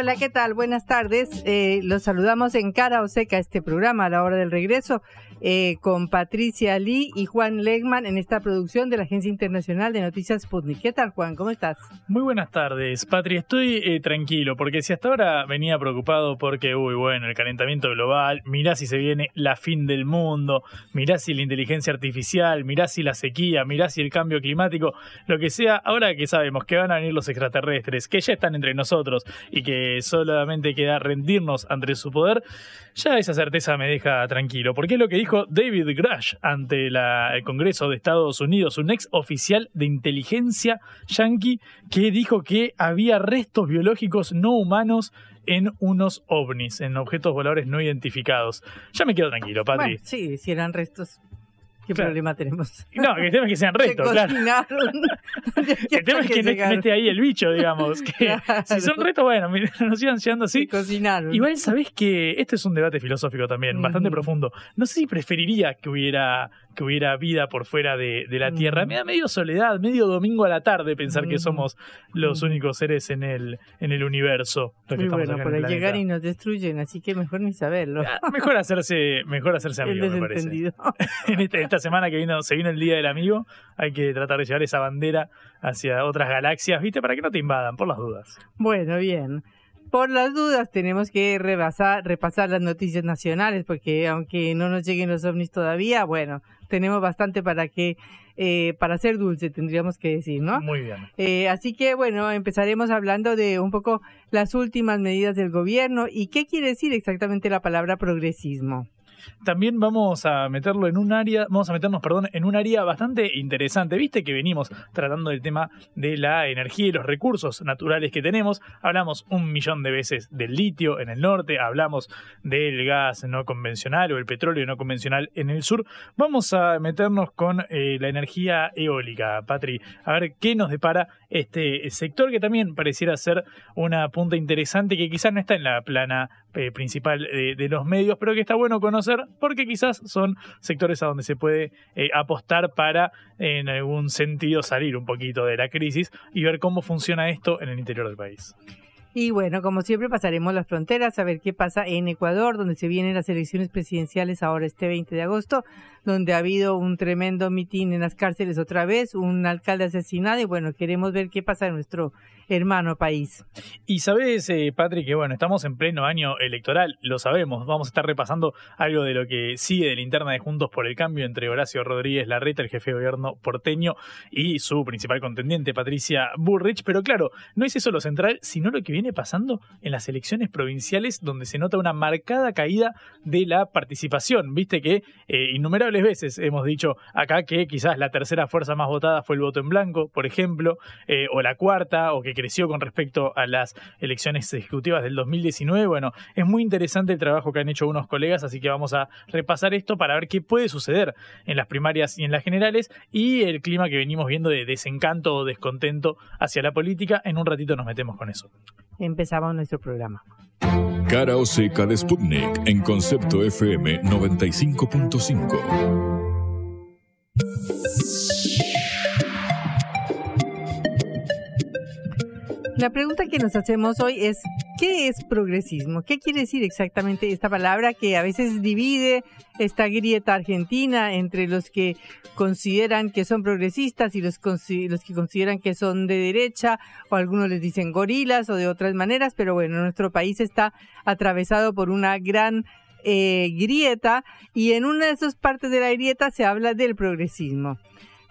Hola, ¿qué tal? Buenas tardes. Eh, los saludamos en Cara o Seca, este programa a la hora del regreso. Eh, con Patricia Lee y Juan Legman en esta producción de la Agencia Internacional de Noticias Sputnik. ¿Qué tal, Juan? ¿Cómo estás? Muy buenas tardes, Patri. Estoy eh, tranquilo porque si hasta ahora venía preocupado porque, uy, bueno, el calentamiento global, mirá si se viene la fin del mundo, mirá si la inteligencia artificial, mirá si la sequía, mirá si el cambio climático, lo que sea, ahora que sabemos que van a venir los extraterrestres, que ya están entre nosotros y que solamente queda rendirnos ante su poder, ya esa certeza me deja tranquilo, porque es lo que dijo David Grush ante el Congreso de Estados Unidos, un ex oficial de inteligencia yankee que dijo que había restos biológicos no humanos en unos ovnis, en objetos voladores no identificados. Ya me quedo tranquilo, Patri. sí, si eran restos ¿Qué problema tenemos? No, el tema es que sean restos, claro. el tema es que, no, esté ahí el bicho, digamos. Que Si son restos, bueno, nos sigan llegando así. Cocinaron. Igual sabés que este es un debate filosófico también, bastante profundo. No sé si preferiría que hubiera que hubiera vida por fuera de, la Tierra. Me da medio soledad, medio domingo a la tarde pensar que somos los únicos seres en el, en el universo. Muy bueno, para llegar y nos destruyen, así que mejor ni saberlo. Ah, mejor hacerse, mejor hacerse amigo, me parece. en esta, esta semana que vino, se vino el Día del Amigo, hay que tratar de llevar esa bandera hacia otras galaxias, ¿viste? Para que no te invadan, por las dudas. Bueno, bien. Por las dudas tenemos que rebasar, repasar las noticias nacionales porque aunque no nos lleguen los ovnis todavía, bueno, tenemos bastante para que eh, para ser dulce tendríamos que decir, ¿no? Muy bien. Eh, así que bueno, empezaremos hablando de un poco las últimas medidas del gobierno y qué quiere decir exactamente la palabra progresismo. También vamos a meterlo en un área, vamos a meternos, perdón, en un área bastante interesante. Viste que venimos tratando del tema de la energía y los recursos naturales que tenemos. Hablamos un millón de veces del litio en el norte, hablamos del gas no convencional o el petróleo no convencional en el sur. Vamos a meternos con eh, la energía eólica, Patri, a ver qué nos depara este sector que también pareciera ser una punta interesante que quizás no está en la plana eh, principal de los medios, pero que está bueno conocer porque quizás son sectores a donde se puede eh, apostar para en algún sentido salir un poquito de la crisis y ver cómo funciona esto en el interior del país. Y bueno, como siempre pasaremos las fronteras a ver qué pasa en Ecuador, donde se vienen las elecciones presidenciales ahora este 20 de agosto, donde ha habido un tremendo mitin en las cárceles otra vez, un alcalde asesinado y bueno, queremos ver qué pasa en nuestro hermano país. Y sabes, eh, Patrick, que bueno, estamos en pleno año electoral, lo sabemos, vamos a estar repasando algo de lo que sigue de la interna de Juntos por el Cambio entre Horacio Rodríguez Larreta, el jefe de gobierno porteño, y su principal contendiente, Patricia Burrich, pero claro, no es eso lo central, sino lo que viene pasando en las elecciones provinciales, donde se nota una marcada caída de la participación. Viste que eh, innumerables veces hemos dicho acá que quizás la tercera fuerza más votada fue el voto en blanco, por ejemplo, eh, o la cuarta, o que creció con respecto a las elecciones ejecutivas del 2019. Bueno, es muy interesante el trabajo que han hecho unos colegas, así que vamos a repasar esto para ver qué puede suceder en las primarias y en las generales y el clima que venimos viendo de desencanto o descontento hacia la política. En un ratito nos metemos con eso. Empezamos nuestro programa. Cara o seca de Sputnik en concepto FM 95.5. La pregunta que nos hacemos hoy es, ¿qué es progresismo? ¿Qué quiere decir exactamente esta palabra que a veces divide esta grieta argentina entre los que consideran que son progresistas y los, los que consideran que son de derecha, o algunos les dicen gorilas o de otras maneras, pero bueno, nuestro país está atravesado por una gran eh, grieta y en una de esas partes de la grieta se habla del progresismo.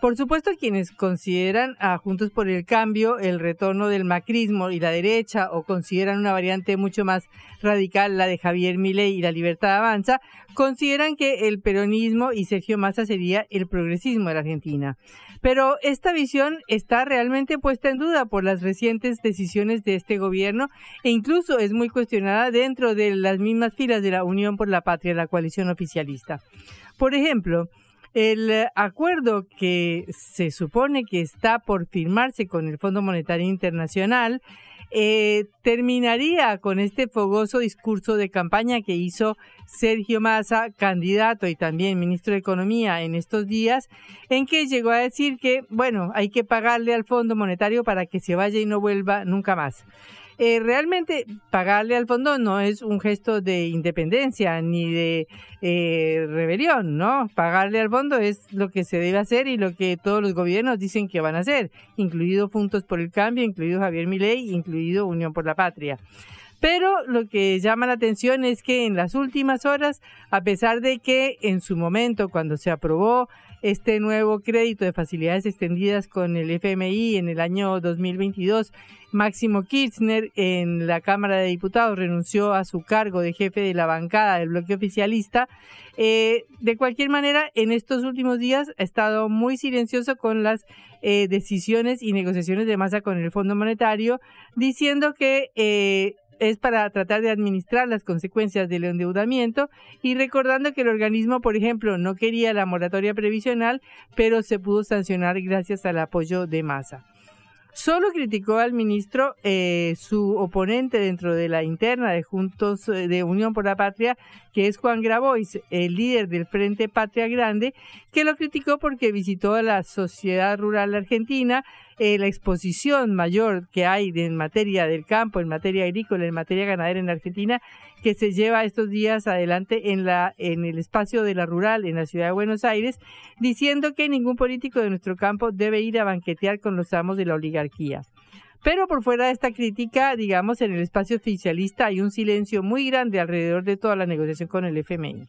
Por supuesto, quienes consideran a Juntos por el Cambio el retorno del macrismo y la derecha o consideran una variante mucho más radical la de Javier Milei y la Libertad Avanza, consideran que el peronismo y Sergio Massa sería el progresismo de la Argentina. Pero esta visión está realmente puesta en duda por las recientes decisiones de este gobierno e incluso es muy cuestionada dentro de las mismas filas de la Unión por la Patria, la coalición oficialista. Por ejemplo, el acuerdo que se supone que está por firmarse con el Fondo Monetario Internacional eh, terminaría con este fogoso discurso de campaña que hizo Sergio Massa, candidato y también ministro de Economía en estos días, en que llegó a decir que, bueno, hay que pagarle al Fondo Monetario para que se vaya y no vuelva nunca más. Eh, realmente pagarle al fondo no es un gesto de independencia ni de eh, rebelión, ¿no? Pagarle al fondo es lo que se debe hacer y lo que todos los gobiernos dicen que van a hacer, incluido Juntos por el Cambio, incluido Javier Milei, incluido Unión por la Patria. Pero lo que llama la atención es que en las últimas horas, a pesar de que en su momento, cuando se aprobó este nuevo crédito de facilidades extendidas con el FMI en el año 2022, Máximo Kirchner en la Cámara de Diputados renunció a su cargo de jefe de la bancada del bloque oficialista. Eh, de cualquier manera, en estos últimos días ha estado muy silencioso con las eh, decisiones y negociaciones de masa con el Fondo Monetario, diciendo que eh, es para tratar de administrar las consecuencias del endeudamiento y recordando que el organismo, por ejemplo, no quería la moratoria previsional, pero se pudo sancionar gracias al apoyo de masa. Solo criticó al ministro eh, su oponente dentro de la interna de Juntos eh, de Unión por la Patria, que es Juan Grabois, el líder del Frente Patria Grande, que lo criticó porque visitó a la sociedad rural argentina, eh, la exposición mayor que hay en materia del campo, en materia agrícola, en materia ganadera en Argentina, que se lleva estos días adelante en, la, en el espacio de la rural en la ciudad de Buenos Aires, diciendo que ningún político de nuestro campo debe ir a banquetear con los amos de la oligarquía. Pero por fuera de esta crítica, digamos, en el espacio oficialista hay un silencio muy grande alrededor de toda la negociación con el FMI.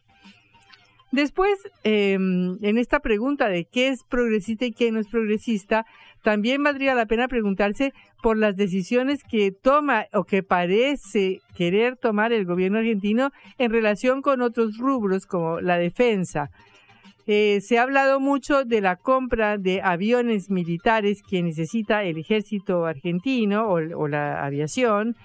Después, em, en esta pregunta de qué es progresista y qué no es progresista, también valdría la pena preguntarse por las decisiones que toma o que parece querer tomar el gobierno argentino en relación con otros rubros como la defensa. Eh, se ha hablado mucho de la compra de aviones militares que necesita el ejército argentino o, la aviación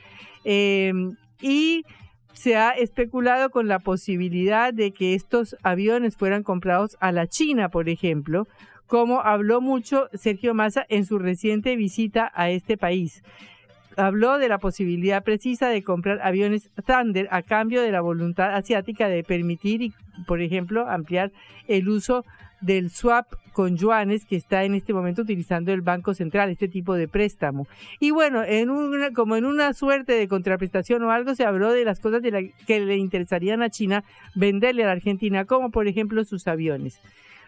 em, y se ha especulado con la posibilidad de que estos aviones fueran comprados a la China, por ejemplo, como habló mucho Sergio Massa en su reciente visita a este país. Habló de la posibilidad precisa de comprar aviones Thunder a cambio de la voluntad asiática de permitir, por ejemplo, ampliar el uso del swap con yuanes que está en este momento utilizando el Banco Central, este tipo de préstamo. Y bueno, en una, como en una suerte de contraprestación o algo, se habló de las cosas de la, que le interesarían a China venderle a la Argentina, como por ejemplo sus aviones.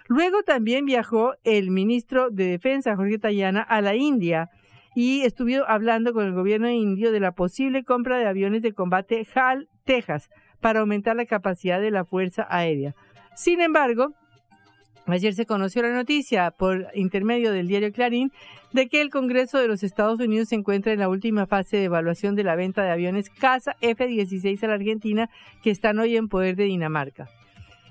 Luego también viajó el ministro de Defensa, Jorge Tayana, a la India y estuvo hablando con el gobierno indio de la posible compra de aviones de combate HAL, Texas, para aumentar la capacidad de la Fuerza Aérea. Sin embargo, Ayer se conoció la noticia por intermedio del diario Clarín de que el Congreso de los Estados Unidos se encuentra en la última fase de evaluación de la venta de aviones CASA F-16 a la Argentina que están hoy en poder de Dinamarca.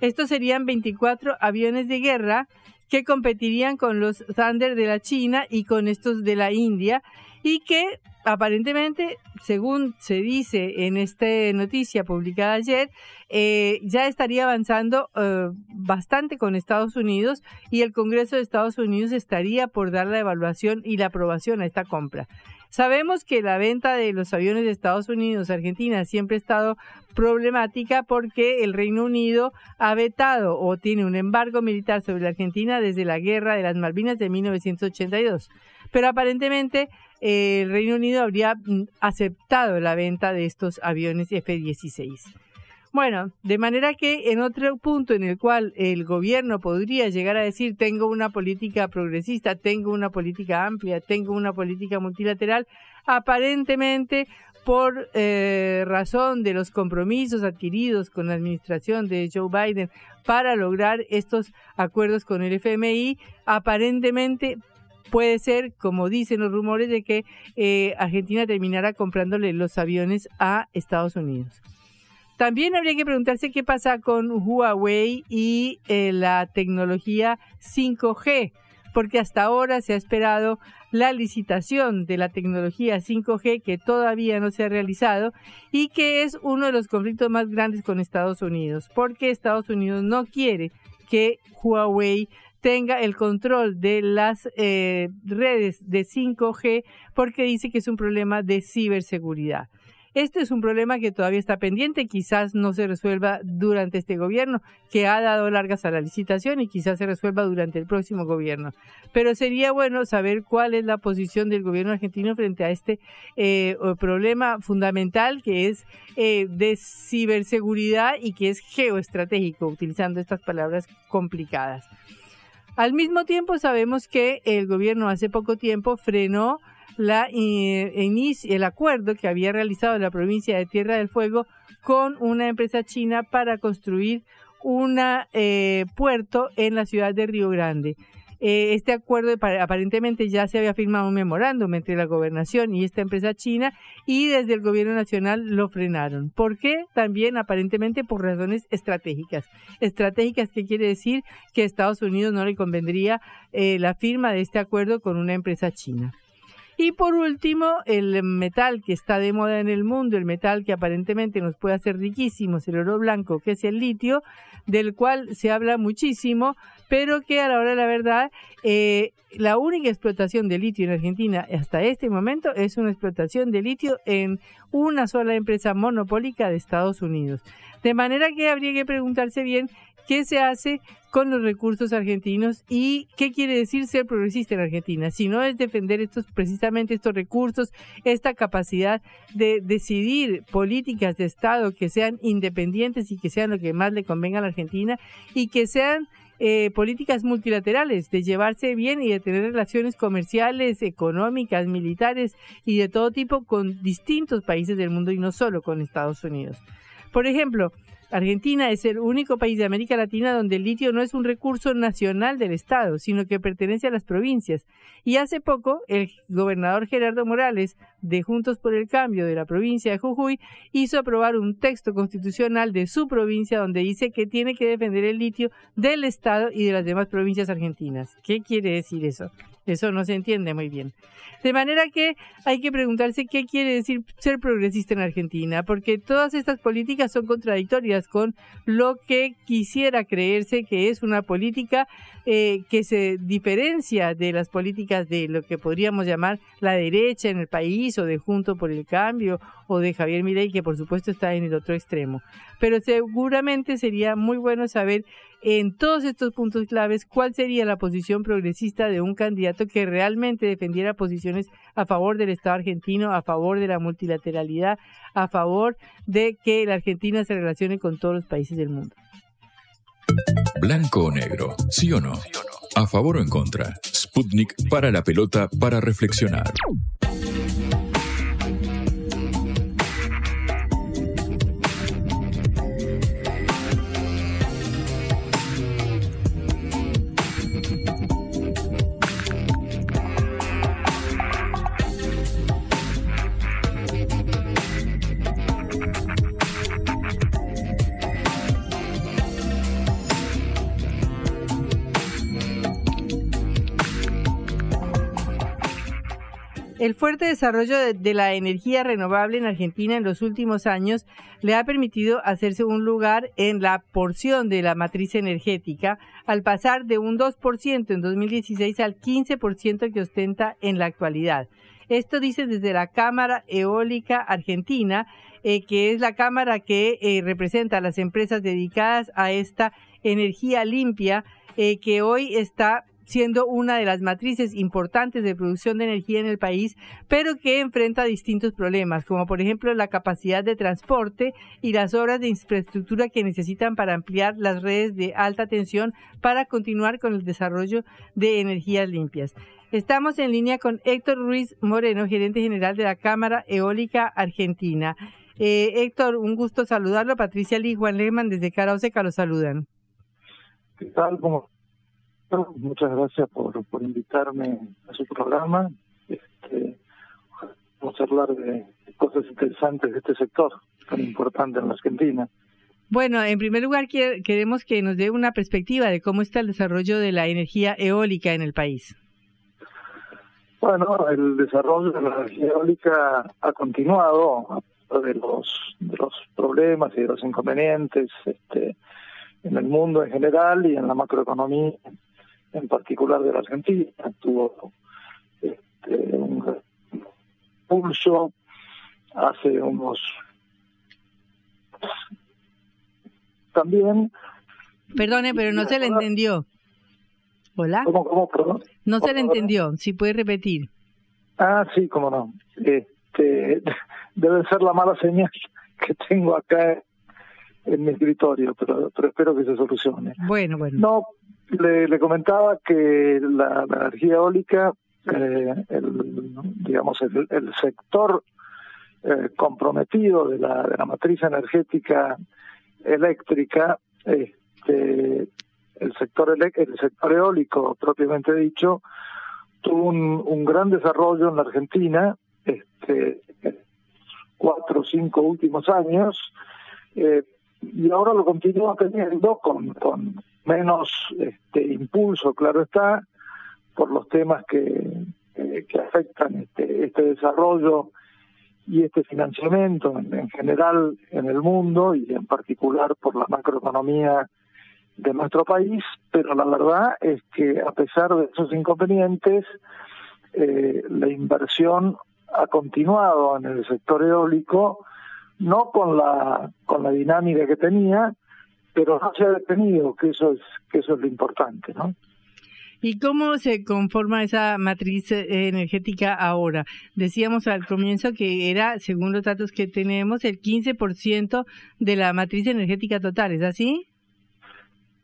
Estos serían 24 aviones de guerra que competirían con los Thunder de la China y con estos de la India y que aparentemente, según se dice en esta noticia publicada ayer, eh, ya estaría avanzando eh, bastante con Estados Unidos y el Congreso de Estados Unidos estaría por dar la evaluación y la aprobación a esta compra. Sabemos que la venta de los aviones de Estados Unidos a Argentina siempre ha estado problemática porque el Reino Unido ha vetado o tiene un embargo militar sobre la Argentina desde la Guerra de las Malvinas de 1982. Pero aparentemente eh, el Reino Unido habría mm, aceptado la venta de estos aviones F-16. Bueno, de manera que en otro punto en el cual el gobierno podría llegar a decir tengo una política progresista, tengo una política amplia, tengo una política multilateral, aparentemente por eh, razón de los compromisos adquiridos con la administración de Joe Biden para lograr estos acuerdos con el FMI, aparentemente puede ser, como dicen los rumores, de que eh, Argentina terminará comprándole los aviones a Estados Unidos. También habría que preguntarse qué pasa con Huawei y eh, la tecnología 5G, porque hasta ahora se ha esperado la licitación de la tecnología 5G que todavía no se ha realizado y que es uno de los conflictos más grandes con Estados Unidos, porque Estados Unidos no quiere que Huawei tenga el control de las eh, redes de 5G porque dice que es un problema de ciberseguridad. Este es un problema que todavía está pendiente, quizás no se resuelva durante este gobierno, que ha dado largas a la licitación y quizás se resuelva durante el próximo gobierno. Pero sería bueno saber cuál es la posición del gobierno argentino frente a este eh, problema fundamental que es eh, de ciberseguridad y que es geoestratégico, utilizando estas palabras complicadas. Al mismo tiempo sabemos que el gobierno hace poco tiempo frenó la, el acuerdo que había realizado la provincia de Tierra del Fuego con una empresa china para construir un eh, puerto en la ciudad de Río Grande. Eh, este acuerdo aparentemente ya se había firmado un memorándum entre la gobernación y esta empresa china y desde el gobierno nacional lo frenaron. ¿Por qué? También aparentemente por razones estratégicas. Estratégicas que quiere decir que a Estados Unidos no le convendría eh, la firma de este acuerdo con una empresa china. Y por último, el metal que está de moda en el mundo, el metal que aparentemente nos puede hacer riquísimos, el oro blanco, que es el litio, del cual se habla muchísimo, pero que a la hora de la verdad, eh, la única explotación de litio en Argentina hasta este momento es una explotación de litio en una sola empresa monopólica de Estados Unidos. De manera que habría que preguntarse bien qué se hace con los recursos argentinos y qué quiere decir ser progresista en Argentina. Si no es defender estos precisamente estos recursos, esta capacidad de decidir políticas de Estado que sean independientes y que sean lo que más le convenga a la Argentina y que sean eh, políticas multilaterales, de llevarse bien y de tener relaciones comerciales, económicas, militares y de todo tipo con distintos países del mundo y no solo con Estados Unidos. Por ejemplo, Argentina es el único país de América Latina donde el litio no es un recurso nacional del Estado, sino que pertenece a las provincias. Y hace poco, el gobernador Gerardo Morales, de Juntos por el Cambio de la provincia de Jujuy, hizo aprobar un texto constitucional de su provincia donde dice que tiene que defender el litio del Estado y de las demás provincias argentinas. ¿Qué quiere decir eso? Eso no se entiende muy bien. De manera que hay que preguntarse qué quiere decir ser progresista en Argentina, porque todas estas políticas son contradictorias con lo que quisiera creerse que es una política eh, que se diferencia de las políticas de lo que podríamos llamar la derecha en el país o de Junto por el Cambio o de Javier Milei, que por supuesto está en el otro extremo. Pero seguramente sería muy bueno saber en todos estos puntos claves cuál sería la posición progresista de un candidato que realmente defendiera posiciones a favor del Estado argentino, a favor de la multilateralidad, a favor de que la Argentina se relacione con todos los países del mundo. Blanco o negro, sí o no. A favor o en contra. Sputnik para la pelota para reflexionar. El fuerte desarrollo de, la energía renovable en Argentina en los últimos años le ha permitido hacerse un lugar en la porción de la matriz energética al pasar de un 2% en 2016 al 15% que ostenta en la actualidad. Esto dice desde la Cámara Eólica Argentina, eh, que es la cámara que eh, representa a las empresas dedicadas a esta energía limpia, eh, que hoy está siendo una de las matrices importantes de producción de energía en el país, pero que enfrenta distintos problemas, como por ejemplo la capacidad de transporte y las obras de infraestructura que necesitan para ampliar las redes de alta tensión para continuar con el desarrollo de energías limpias. Estamos en línea con Héctor Ruiz Moreno, gerente general de la Cámara Eólica Argentina. Eh, Héctor, un gusto saludarlo. Patricia Lee Juan Lehmann desde Carauseca lo saludan. ¿Qué tal? ¿Cómo Muchas gracias por, por invitarme a su programa. Este, vamos a hablar de cosas interesantes de este sector tan importante en la Argentina. Bueno, en primer lugar queremos que nos dé una perspectiva de cómo está el desarrollo de la energía eólica en el país. Bueno, el desarrollo de la energía eólica ha continuado de los de los problemas y de los inconvenientes este, en el mundo en general y en la macroeconomía en particular de la Argentina. Tuvo este, un pulso hace unos también. Perdone, pero no se le entendió. Hola. ¿Cómo, cómo, perdón? No se le entendió, si puede repetir. Ah, sí, cómo no. Este, debe ser la mala señal que tengo acá en mi escritorio, pero, pero espero que se solucione. Bueno, bueno. No, le, le comentaba que la, energía eólica, eh, el, digamos, el, el sector eh, comprometido de la, de la matriz energética eléctrica, este, el sector el sector eólico propiamente dicho, tuvo un, un gran desarrollo en la Argentina, este, cuatro o cinco últimos años, eh, y ahora lo continúa teniendo con, con menos este, impulso, claro está, por los temas que, que afectan este, este desarrollo y este financiamiento en, general en el mundo y en particular por la macroeconomía de nuestro país, pero la verdad es que a pesar de esos inconvenientes, eh, la inversión ha continuado en el sector eólico, no con la con la dinámica que tenía, pero no se ha detenido, que eso es que eso es lo importante, ¿no? ¿Y cómo se conforma esa matriz eh, energética ahora? Decíamos al comienzo que era, según los datos que tenemos, el 15% de la matriz energética total, ¿es así?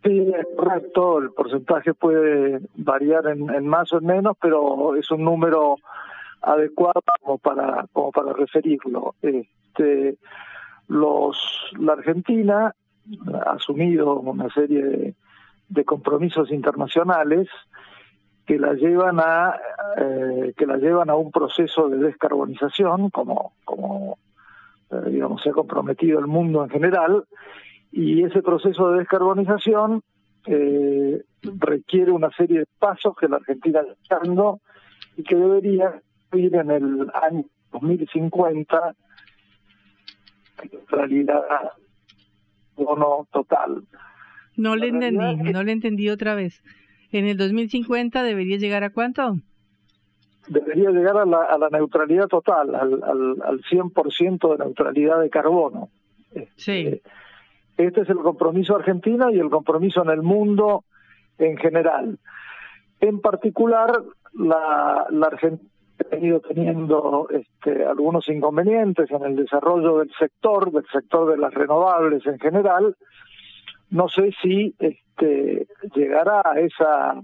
Sí, es correcto. El porcentaje puede variar en, en más o en menos, pero es un número adecuado como para como para referirlo. Este, los la Argentina ha asumido una serie de, compromisos internacionales que la llevan a eh, que la llevan a un proceso de descarbonización como como eh, digamos se ha comprometido el mundo en general y ese proceso de descarbonización eh, requiere una serie de pasos que la Argentina está dando y que debería ir en el año 2050 realidad no total. No le entendí, no le entendí otra vez. ¿En el 2050 debería llegar a cuánto? Debería llegar a la, a la neutralidad total, al, al, al 100% de neutralidad de carbono. Sí. Este, este es el compromiso argentino y el compromiso en el mundo en general. En particular, la, la Argentina ha venido teniendo este, algunos inconvenientes en el desarrollo del sector, del sector de las renovables en general. No sé si este, llegará a esa,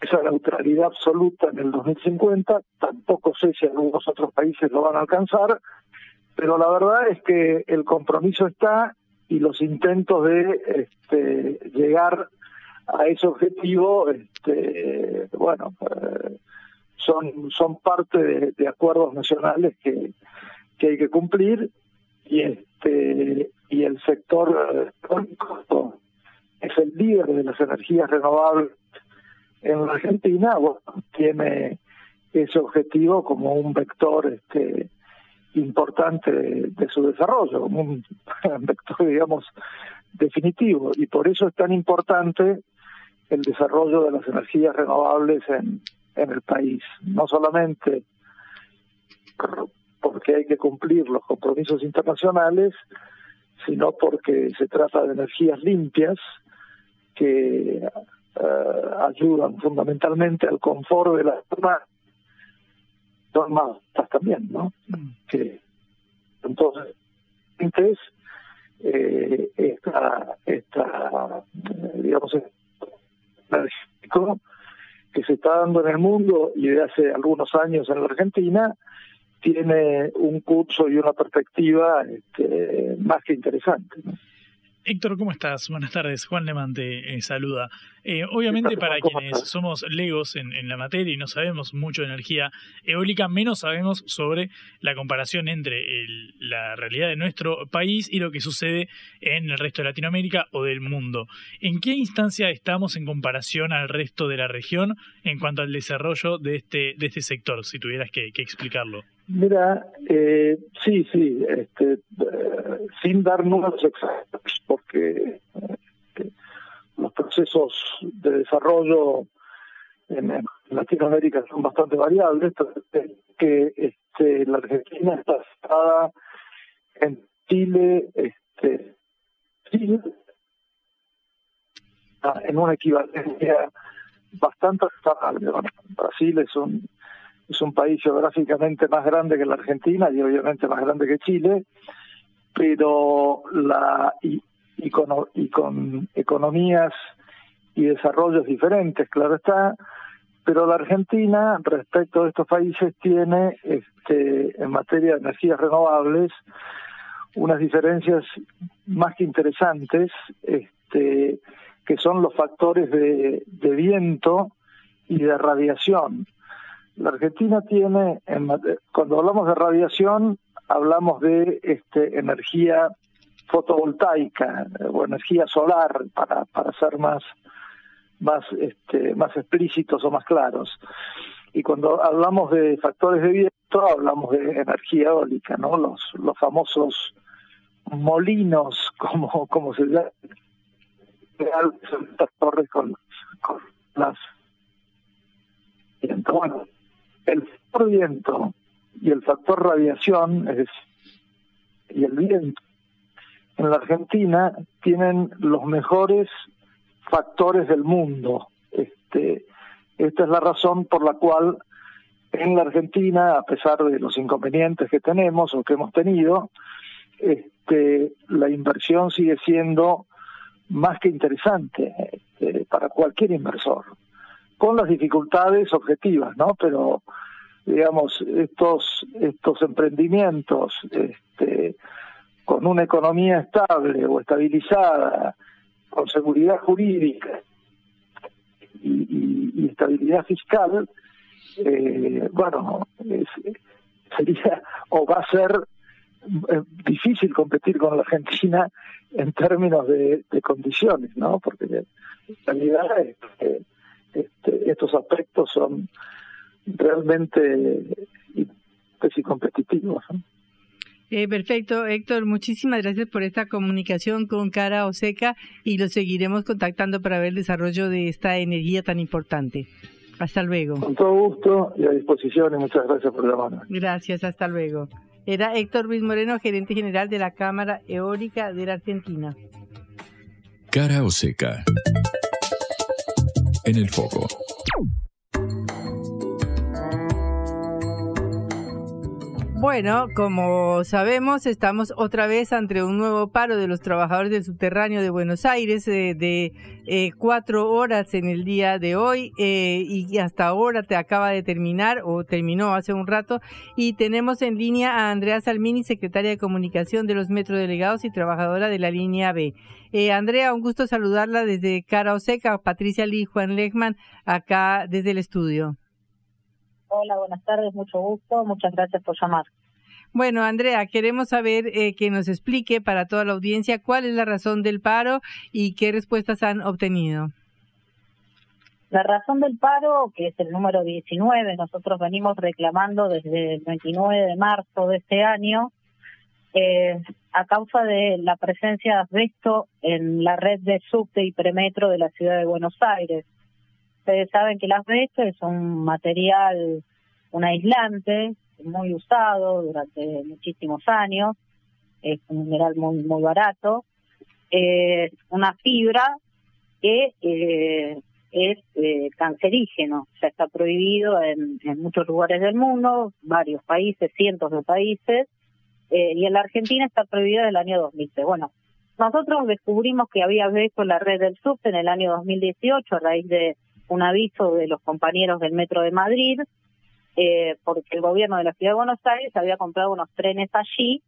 esa neutralidad absoluta en el 2050, tampoco sé si algunos otros países lo van a alcanzar, pero la verdad es que el compromiso está y los intentos de este, llegar a ese objetivo, este, bueno, eh, son, son parte de, acuerdos nacionales que, que hay que cumplir y este y el sector eléctrico es el líder de las energías renovables en Argentina, bueno, tiene ese objetivo como un vector este importante de, su desarrollo, como un vector, digamos, definitivo. Y por eso es tan importante el desarrollo de las energías renovables en, en el país, no solamente porque hay que cumplir los compromisos internacionales, sino porque se trata de energías limpias que eh, ayudan fundamentalmente al confort de las personas, son más también, ¿no? Que, entonces, entonces eh, esta, esta, digamos, energético que se está dando en el mundo y de hace algunos años en la Argentina, tiene un curso y una perspectiva este, más que interesante. Héctor, ¿cómo estás? Buenas tardes. Juan Lemán te eh, saluda. Eh, obviamente para quienes somos legos en, en, la materia y no sabemos mucho de energía eólica, menos sabemos sobre la comparación entre el, la realidad de nuestro país y lo que sucede en el resto de Latinoamérica o del mundo. ¿En qué instancia estamos en comparación al resto de la región en cuanto al desarrollo de este, de este sector, si tuvieras que, que explicarlo? Mira, eh, sí, sí, este, eh, sin dar números exactos, porque eh, los procesos de desarrollo en, Latinoamérica son bastante variables, que este, la Argentina está situada en Chile, este, Chile, en una equivalencia bastante estable. Bueno, Brasil es un es un país geográficamente más grande que la Argentina y obviamente más grande que Chile, pero la y, con, y con economías y desarrollos diferentes, claro está, pero la Argentina respecto a estos países tiene este, en materia de energías renovables unas diferencias más que interesantes, este, que son los factores de, de viento y de radiación. La Argentina tiene, en, cuando hablamos de radiación, hablamos de este, energía fotovoltaica o energía solar, para, para ser más, más, este, más explícitos o más claros. Y cuando hablamos de factores de viento, hablamos de energía eólica, ¿no? Los, los famosos molinos, como, como se llama, estas torres con, con las... Bueno, el factor viento y el factor radiación es y el viento en la Argentina tienen los mejores factores del mundo. Este, esta es la razón por la cual en la Argentina, a pesar de los inconvenientes que tenemos o que hemos tenido, este, la inversión sigue siendo más que interesante este, para cualquier inversor con las dificultades objetivas, ¿no? Pero digamos estos estos emprendimientos este, con una economía estable o estabilizada, con seguridad jurídica y, estabilidad fiscal, eh, bueno, sería o va a ser eh, difícil competir con la Argentina en términos de, condiciones, ¿no? Porque en realidad este, este, estos aspectos son realmente y competitivos. ¿no? Eh, perfecto, Héctor, muchísimas gracias por esta comunicación con Cara Oseca y lo seguiremos contactando para ver el desarrollo de esta energía tan importante. Hasta luego. Con todo gusto y a disposición y muchas gracias por llamarme. Gracias, hasta luego. Era Héctor Luis Moreno, gerente general de la Cámara Eólica de la Argentina. Cara Oseca en el foco. Bueno, como sabemos, estamos otra vez ante un nuevo paro de los trabajadores del subterráneo de Buenos Aires eh, de eh, cuatro horas en el día de hoy eh, y hasta ahora te acaba de terminar o terminó hace un rato y tenemos en línea a Andrea Salmini, secretaria de comunicación de los metrodelegados y trabajadora de la línea B. Eh, Andrea, un gusto saludarla desde Cara Oseca, Patricia Lee, Juan Lechman, acá desde el estudio. Hola, buenas tardes, mucho gusto, muchas gracias por llamar. Bueno, Andrea, queremos saber eh, que nos explique para toda la audiencia cuál es la razón del paro y qué respuestas han obtenido. La razón del paro, que es el número 19, nosotros venimos reclamando desde el 29 de marzo de este año, eh, a causa de la presencia de asbesto en la red de subte y premetro de la ciudad de Buenos Aires. Ustedes saben que el asbesto es un material, un aislante muy usado durante muchísimos años, es un mineral muy muy barato, eh, una fibra que eh, es eh, cancerígeno, ya está prohibido en, en, muchos lugares del mundo, varios países, cientos de países, eh, y en la Argentina está prohibido desde el año 2003. Bueno, nosotros descubrimos que había visto la red del subte en el año 2018 a raíz de un aviso de los compañeros del Metro de Madrid, eh, porque el gobierno de la Ciudad de Buenos Aires había comprado unos trenes allí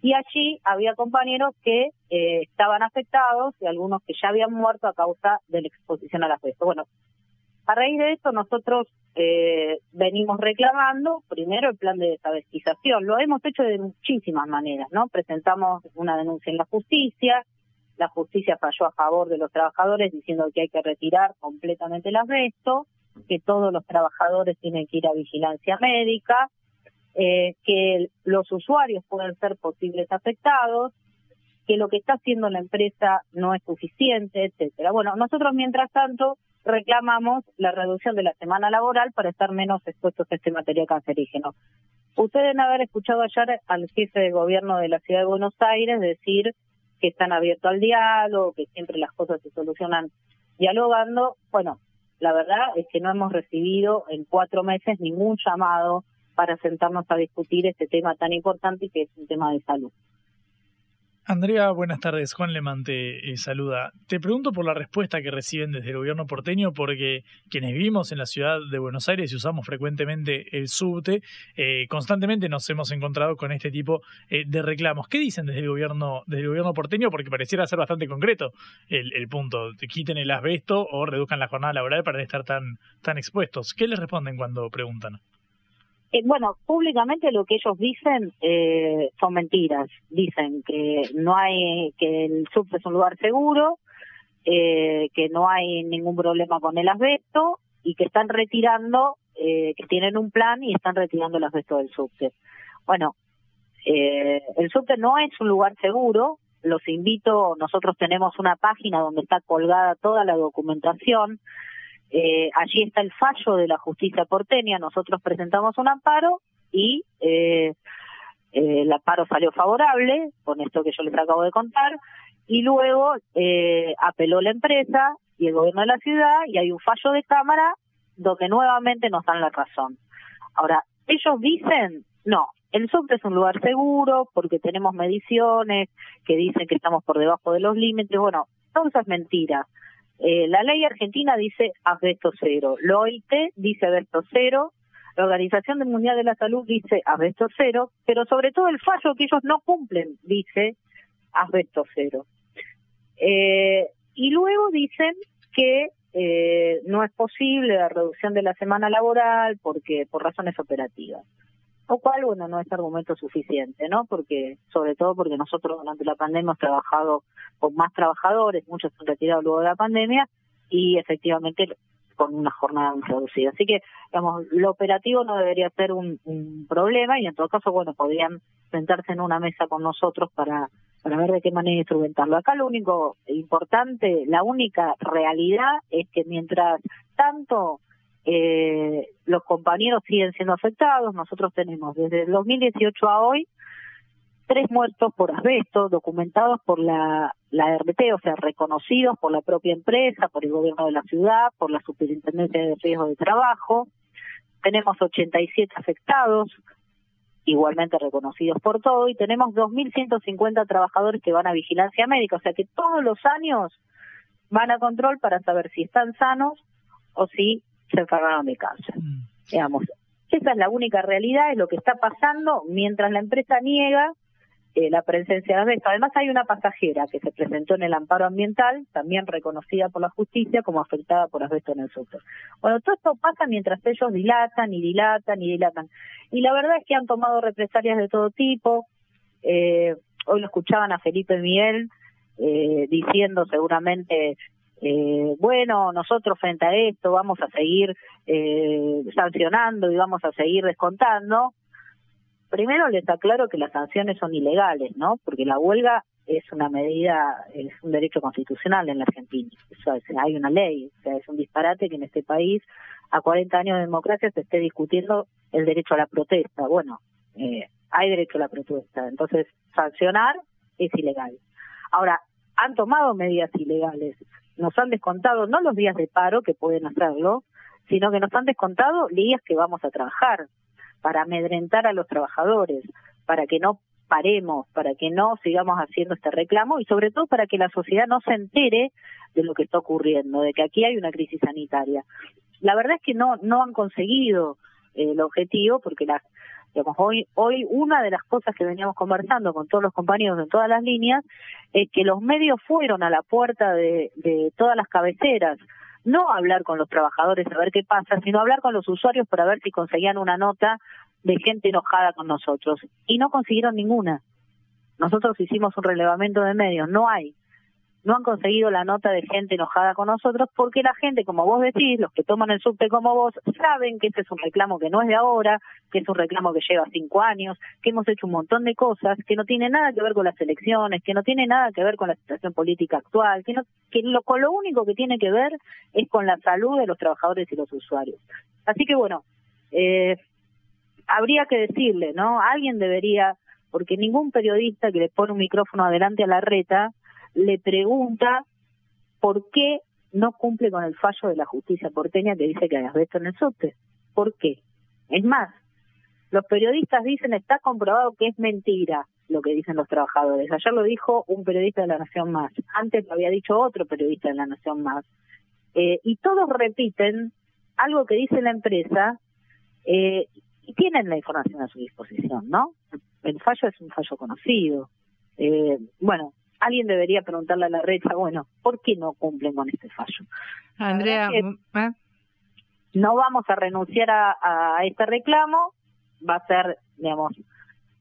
y allí había compañeros que eh, estaban afectados y algunos que ya habían muerto a causa de la exposición al asbesto. Bueno, a raíz de esto nosotros eh, venimos reclamando primero el plan de desabestización. Lo hemos hecho de muchísimas maneras, ¿no? Presentamos una denuncia en la justicia, la justicia falló a favor de los trabajadores diciendo que hay que retirar completamente el asbesto, que todos los trabajadores tienen que ir a vigilancia médica, eh, que los usuarios pueden ser posibles afectados, que lo que está haciendo la empresa no es suficiente, etcétera. Bueno, nosotros mientras tanto reclamamos la reducción de la semana laboral para estar menos expuestos a este material cancerígeno. Ustedes deben haber escuchado ayer al jefe de gobierno de la ciudad de Buenos Aires decir que están abiertos al diálogo, que siempre las cosas se solucionan dialogando. Bueno, la verdad es que no hemos recibido en cuatro meses ningún llamado para sentarnos a discutir este tema tan importante que es un tema de salud. Andrea, buenas tardes. Juan Lemán te eh, saluda. Te pregunto por la respuesta que reciben desde el gobierno porteño, porque quienes vivimos en la ciudad de Buenos Aires y usamos frecuentemente el subte, eh, constantemente nos hemos encontrado con este tipo eh, de reclamos. ¿Qué dicen desde el gobierno, desde el gobierno porteño? Porque pareciera ser bastante concreto el, el punto. Quiten el asbesto o reduzcan la jornada laboral para no estar tan, tan expuestos. ¿Qué les responden cuando preguntan? Eh, bueno, públicamente lo que ellos dicen eh, son mentiras. Dicen que no hay, que el subte es un lugar seguro, eh, que no hay ningún problema con el asbesto y que están retirando, eh, que tienen un plan y están retirando el asbesto del subte. Bueno, eh, el subte no es un lugar seguro. Los invito, nosotros tenemos una página donde está colgada toda la documentación eh, allí está el fallo de la justicia porteña, nosotros presentamos un amparo y eh, eh, el amparo salió favorable, con esto que yo les acabo de contar, y luego eh, apeló la empresa y el gobierno de la ciudad y hay un fallo de cámara donde nuevamente nos dan la razón. Ahora, ellos dicen, no, el subte es un lugar seguro porque tenemos mediciones que dicen que estamos por debajo de los límites. Bueno, todo eso es mentira. Eh, la ley argentina dice asbesto cero, la OIT dice asbesto cero, la Organización Mundial de la Salud dice asbesto cero, pero sobre todo el fallo que ellos no cumplen dice asbesto cero. Eh, y luego dicen que eh, no es posible la reducción de la semana laboral porque por razones operativas. Lo cual, bueno, no es argumento suficiente, ¿no? Porque, sobre todo porque nosotros durante la pandemia hemos trabajado con más trabajadores, muchos se han retirado luego de la pandemia y efectivamente con una jornada muy reducida. Así que, digamos, lo operativo no debería ser un, un problema y en todo caso, bueno, podrían sentarse en una mesa con nosotros para, para ver de qué manera instrumentarlo. Acá lo único importante, la única realidad es que mientras tanto eh, los compañeros siguen siendo afectados. Nosotros tenemos desde el 2018 a hoy tres muertos por asbesto documentados por la, la RT, o sea, reconocidos por la propia empresa, por el gobierno de la ciudad, por la superintendencia de riesgo de trabajo. Tenemos 87 afectados, igualmente reconocidos por todo, y tenemos 2.150 trabajadores que van a vigilancia médica, o sea que todos los años van a control para saber si están sanos o si se enfermaron de cáncer. Mm. Digamos, esa es la única realidad, es lo que está pasando mientras la empresa niega eh, la presencia de asbesto. Además hay una pasajera que se presentó en el amparo ambiental, también reconocida por la justicia como afectada por asbesto en el sector. Bueno, todo esto pasa mientras ellos dilatan y dilatan y dilatan. Y la verdad es que han tomado represalias de todo tipo. Eh, hoy lo escuchaban a Felipe Miguel eh, diciendo seguramente eh, bueno, nosotros frente a esto vamos a seguir eh, sancionando y vamos a seguir descontando. Primero les aclaro que las sanciones son ilegales, ¿no? Porque la huelga es una medida, es un derecho constitucional en la Argentina. Hay una ley, o sea, es un disparate que en este país, a 40 años de democracia, se esté discutiendo el derecho a la protesta. Bueno, eh, hay derecho a la protesta, entonces sancionar es ilegal. Ahora, han tomado medidas ilegales nos han descontado no los días de paro, que pueden hacerlo, sino que nos han descontado días que vamos a trabajar para amedrentar a los trabajadores, para que no paremos, para que no sigamos haciendo este reclamo y sobre todo para que la sociedad no se entere de lo que está ocurriendo, de que aquí hay una crisis sanitaria. La verdad es que no no han conseguido eh, el objetivo porque las digamos hoy hoy una de las cosas que veníamos conversando con todos los compañeros en todas las líneas es que los medios fueron a la puerta de, de todas las cabeceras no hablar con los trabajadores a ver qué pasa, sino hablar con los usuarios para ver si conseguían una nota de gente enojada con nosotros. Y no consiguieron ninguna. Nosotros hicimos un relevamiento de medios, no hay. No han conseguido la nota de gente enojada con nosotros porque la gente, como vos decís, los que toman el subte como vos, saben que este es un reclamo que no es de ahora, que es un reclamo que lleva cinco años, que hemos hecho un montón de cosas, que no tiene nada que ver con las elecciones, que no tiene nada que ver con la situación política actual, que, no, que lo, con lo único que tiene que ver es con la salud de los trabajadores y los usuarios. Así que bueno, eh, habría que decirle, ¿no? Alguien debería, porque ningún periodista que le pone un micrófono adelante a la reta le pregunta por qué no cumple con el fallo de la justicia porteña que dice que hay asbesto en el subte. ¿Por qué? Es más, los periodistas dicen está comprobado que es mentira lo que dicen los trabajadores. Ayer lo dijo un periodista de la Nación Más, antes lo había dicho otro periodista de la Nación Más. Eh, y todos repiten algo que dice la empresa eh, y tienen la información a su disposición, ¿no? El fallo es un fallo conocido. Eh, bueno, alguien debería preguntarle a la red, bueno, ¿por qué no cumplen con este fallo? Andrea, ¿eh? no vamos a renunciar a, a este reclamo, va a ser, digamos,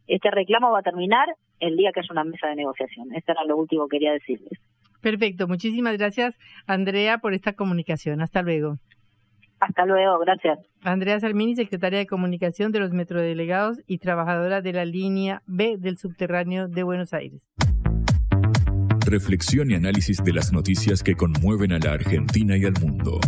este reclamo va a terminar el día que haya una mesa de negociación. Esto era lo último que quería decirles. Perfecto, muchísimas gracias Andrea por esta comunicación. Hasta luego. Hasta luego, gracias. Andrea Salmini, secretaria de Comunicación de los Metrodelegados y trabajadora de la línea B del subterráneo de Buenos Aires. Reflexión y análisis de las noticias que conmueven a la Argentina y al mundo.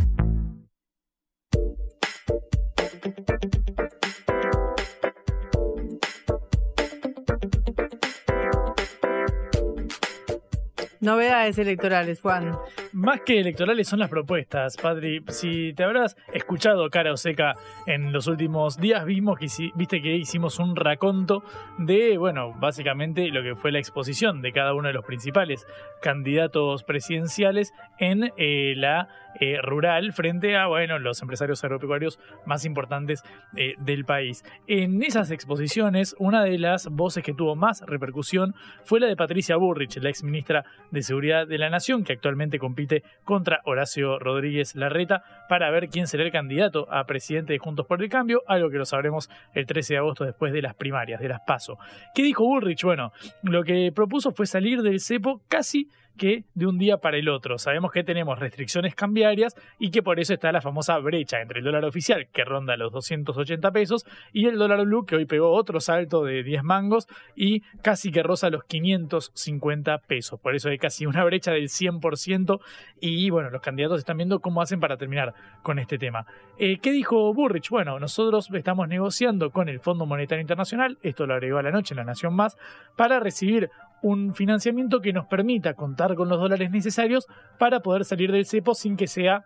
Novedades electorales, Juan. Más que electorales son las propuestas, Padri. Si te habrás escuchado cara o seca en los últimos días, vimos que viste que hicimos un raconto de, bueno, básicamente lo que fue la exposición de cada uno de los principales candidatos presidenciales en eh, la eh, rural frente a, bueno, los empresarios agropecuarios más importantes eh, del país. En esas exposiciones, una de las voces que tuvo más repercusión fue la de Patricia Burrich, la ex ministra de Seguridad de la Nación, que actualmente compite contra Horacio Rodríguez Larreta para ver quién será el candidato a presidente de Juntos por el Cambio, algo que lo sabremos el 13 de agosto después de las primarias, de las PASO. ¿Qué dijo Bullrich? Bueno, lo que propuso fue salir del cepo casi que de un día para el otro. Sabemos que tenemos restricciones cambiarias y que por eso está la famosa brecha entre el dólar oficial, que ronda los 280 pesos, y el dólar blue, que hoy pegó otro salto de 10 mangos y casi que roza los 550 pesos. Por eso hay casi una brecha del 100% y bueno, los candidatos están viendo cómo hacen para terminar con este tema. Eh, ¿Qué dijo Burrich? Bueno, nosotros estamos negociando con el Fondo Monetario Internacional, esto lo agregó a la noche en La Nación Más, para recibir un financiamiento que nos permita contar con los dólares necesarios para poder salir del cepo sin que sea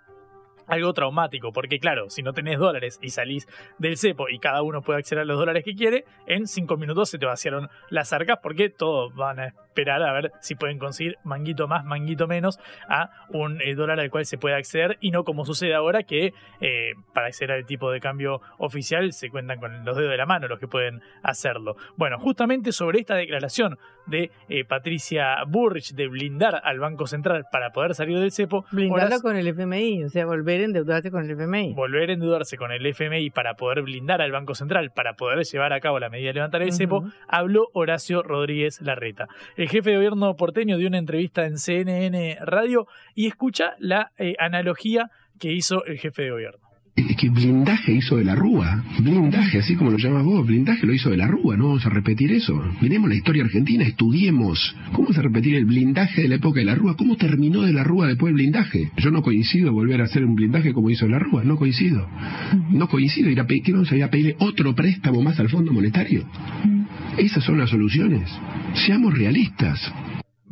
algo traumático, porque claro, si no tenés dólares y salís del cepo y cada uno puede acceder a los dólares que quiere, en cinco minutos se te vaciaron las arcas porque todos van a esperar a ver si pueden conseguir manguito más, manguito menos a un eh, dólar al cual se puede acceder y no como sucede ahora que eh, para acceder al tipo de cambio oficial se cuentan con los dedos de la mano los que pueden hacerlo. Bueno, justamente sobre esta declaración de eh, Patricia Burrich de blindar al Banco Central para poder salir del cepo. Blindarlo con el FMI, o sea, volver a endeudarse con el FMI. Volver a endeudarse con el FMI para poder blindar al Banco Central, para poder llevar a cabo la medida de levantar el cepo, habló Horacio Rodríguez Larreta. El jefe de gobierno porteño dio una entrevista en CNN Radio y escucha la eh, analogía que hizo el jefe de gobierno. Es que blindaje hizo de la Rúa, blindaje, así como lo llamas vos, blindaje lo hizo de la Rúa, no vamos a repetir eso. Miremos la historia argentina, estudiemos cómo se repetir el blindaje de la época de la Rúa, cómo terminó de la Rúa después el blindaje. Yo no coincido volver a hacer un blindaje como hizo la Rúa, no coincido. No coincido, ir a pedir, ¿qué vamos a ir a pedir otro préstamo más al Fondo Monetario? Esas son las soluciones. Seamos realistas.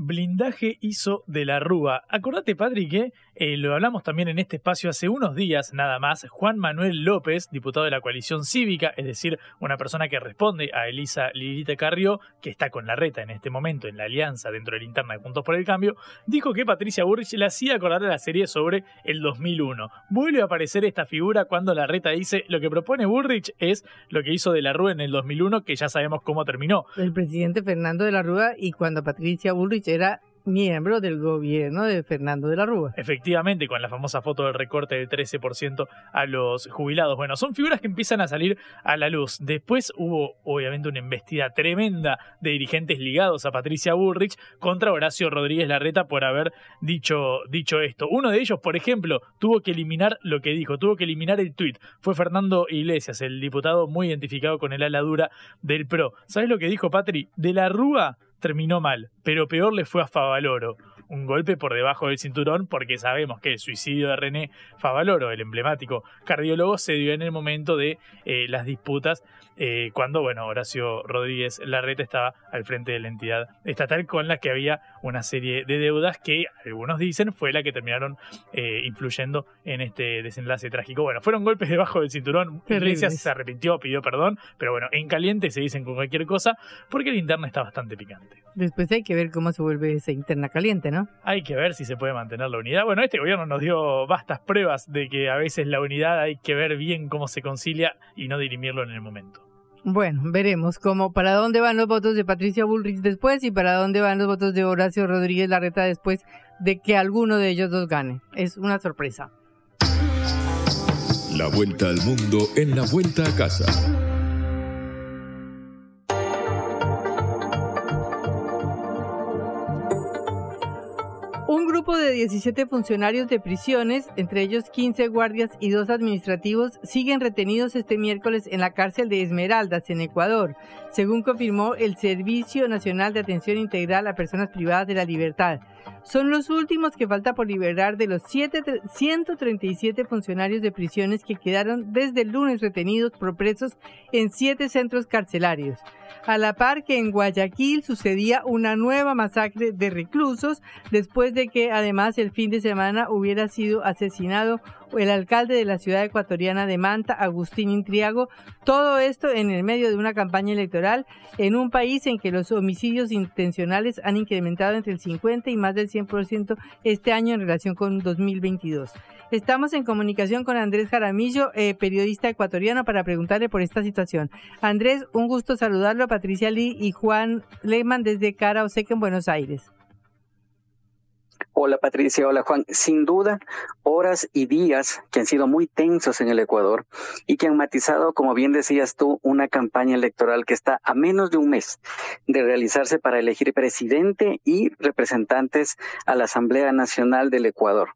Blindaje hizo de la Rúa. Acordate, Patrick, que eh, lo hablamos también en este espacio hace unos días, nada más. Juan Manuel López, diputado de la coalición cívica, es decir, una persona que responde a Elisa Lilita Carrió, que está con la reta en este momento en la alianza dentro de la interna de Juntos por el Cambio, dijo que Patricia Burrich le hacía acordar a la serie sobre el 2001. Vuelve a aparecer esta figura cuando la reta dice lo que propone Burrich es lo que hizo de la Rúa en el 2001, que ya sabemos cómo terminó. El presidente Fernando de la Rúa y cuando Patricia Bullrich era miembro del gobierno de Fernando de la Rúa. Efectivamente, con la famosa foto del recorte del 13% a los jubilados. Bueno, son figuras que empiezan a salir a la luz. Después hubo, obviamente, una embestida tremenda de dirigentes ligados a Patricia Bullrich contra Horacio Rodríguez Larreta por haber dicho, dicho esto. Uno de ellos, por ejemplo, tuvo que eliminar lo que dijo, tuvo que eliminar el tuit. Fue Fernando Iglesias, el diputado muy identificado con el ala dura del PRO. ¿Sabes lo que dijo Patri? De la Rúa terminó mal, pero peor le fue a Favaloro. Un golpe por debajo del cinturón porque sabemos que el suicidio de René Favaloro, el emblemático cardiólogo, se dio en el momento de eh, las disputas eh, cuando, bueno, Horacio Rodríguez Larreta estaba al frente de la entidad estatal con la que había una serie de deudas que algunos dicen fue la que terminaron eh, influyendo en este desenlace trágico. Bueno, fueron golpes debajo del cinturón. Iglesias se arrepintió, pidió perdón, pero bueno, en caliente se dicen con cualquier cosa porque la interna está bastante picante. Después hay que ver cómo se vuelve esa interna caliente, ¿no? Hay que ver si se puede mantener la unidad. Bueno, este gobierno nos dio vastas pruebas de que a veces la unidad hay que ver bien cómo se concilia y no dirimirlo en el momento. Bueno, veremos cómo para dónde van los votos de Patricia Bullrich después y para dónde van los votos de Horacio Rodríguez Larreta después de que alguno de ellos dos gane. Es una sorpresa. La vuelta al mundo en la vuelta a casa. De 17 funcionarios de prisiones, entre ellos 15 guardias y dos administrativos, siguen retenidos este miércoles en la cárcel de Esmeraldas, en Ecuador, según confirmó el Servicio Nacional de Atención Integral a Personas Privadas de la Libertad. Son los últimos que falta por liberar de los 137 funcionarios de prisiones que quedaron desde el lunes retenidos por presos en siete centros carcelarios. A la par que en Guayaquil sucedía una nueva masacre de reclusos después de que además el fin de semana hubiera sido asesinado el alcalde de la ciudad ecuatoriana de Manta, Agustín Intriago, todo esto en el medio de una campaña electoral en un país en que los homicidios intencionales han incrementado entre el 50 y más del 100% este año en relación con 2022. Estamos en comunicación con Andrés Jaramillo, eh, periodista ecuatoriano, para preguntarle por esta situación. Andrés, un gusto saludarlo, Patricia Lee y Juan Lehmann desde Cara Oseca en Buenos Aires. Hola Patricia, hola Juan. Sin duda, horas y días que han sido muy tensos en el Ecuador y que han matizado, como bien decías tú, una campaña electoral que está a menos de un mes de realizarse para elegir presidente y representantes a la Asamblea Nacional del Ecuador.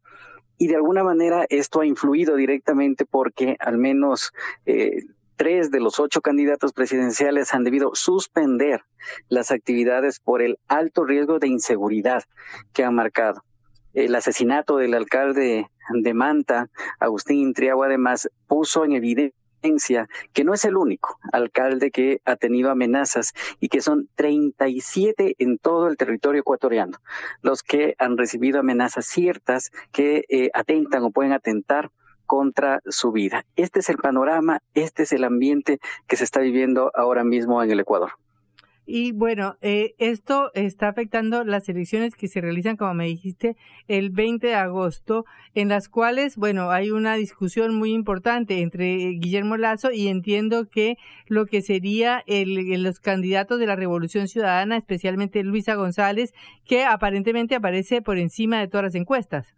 Y de alguna manera esto ha influido directamente porque al menos eh, tres de los ocho candidatos presidenciales han debido suspender las actividades por el alto riesgo de inseguridad que han marcado. El asesinato del alcalde de Manta, Agustín Intriago, además puso en evidencia que no es el único alcalde que ha tenido amenazas y que son 37 en todo el territorio ecuatoriano los que han recibido amenazas ciertas que eh, atentan o pueden atentar contra su vida. Este es el panorama, este es el ambiente que se está viviendo ahora mismo en el Ecuador. Y bueno, eh, esto está afectando las elecciones que se realizan, como me dijiste, el 20 de agosto, en las cuales, bueno, hay una discusión muy importante entre Guillermo Lazo y entiendo que lo que sería el, los candidatos de la Revolución Ciudadana, especialmente Luisa González, que aparentemente aparece por encima de todas las encuestas.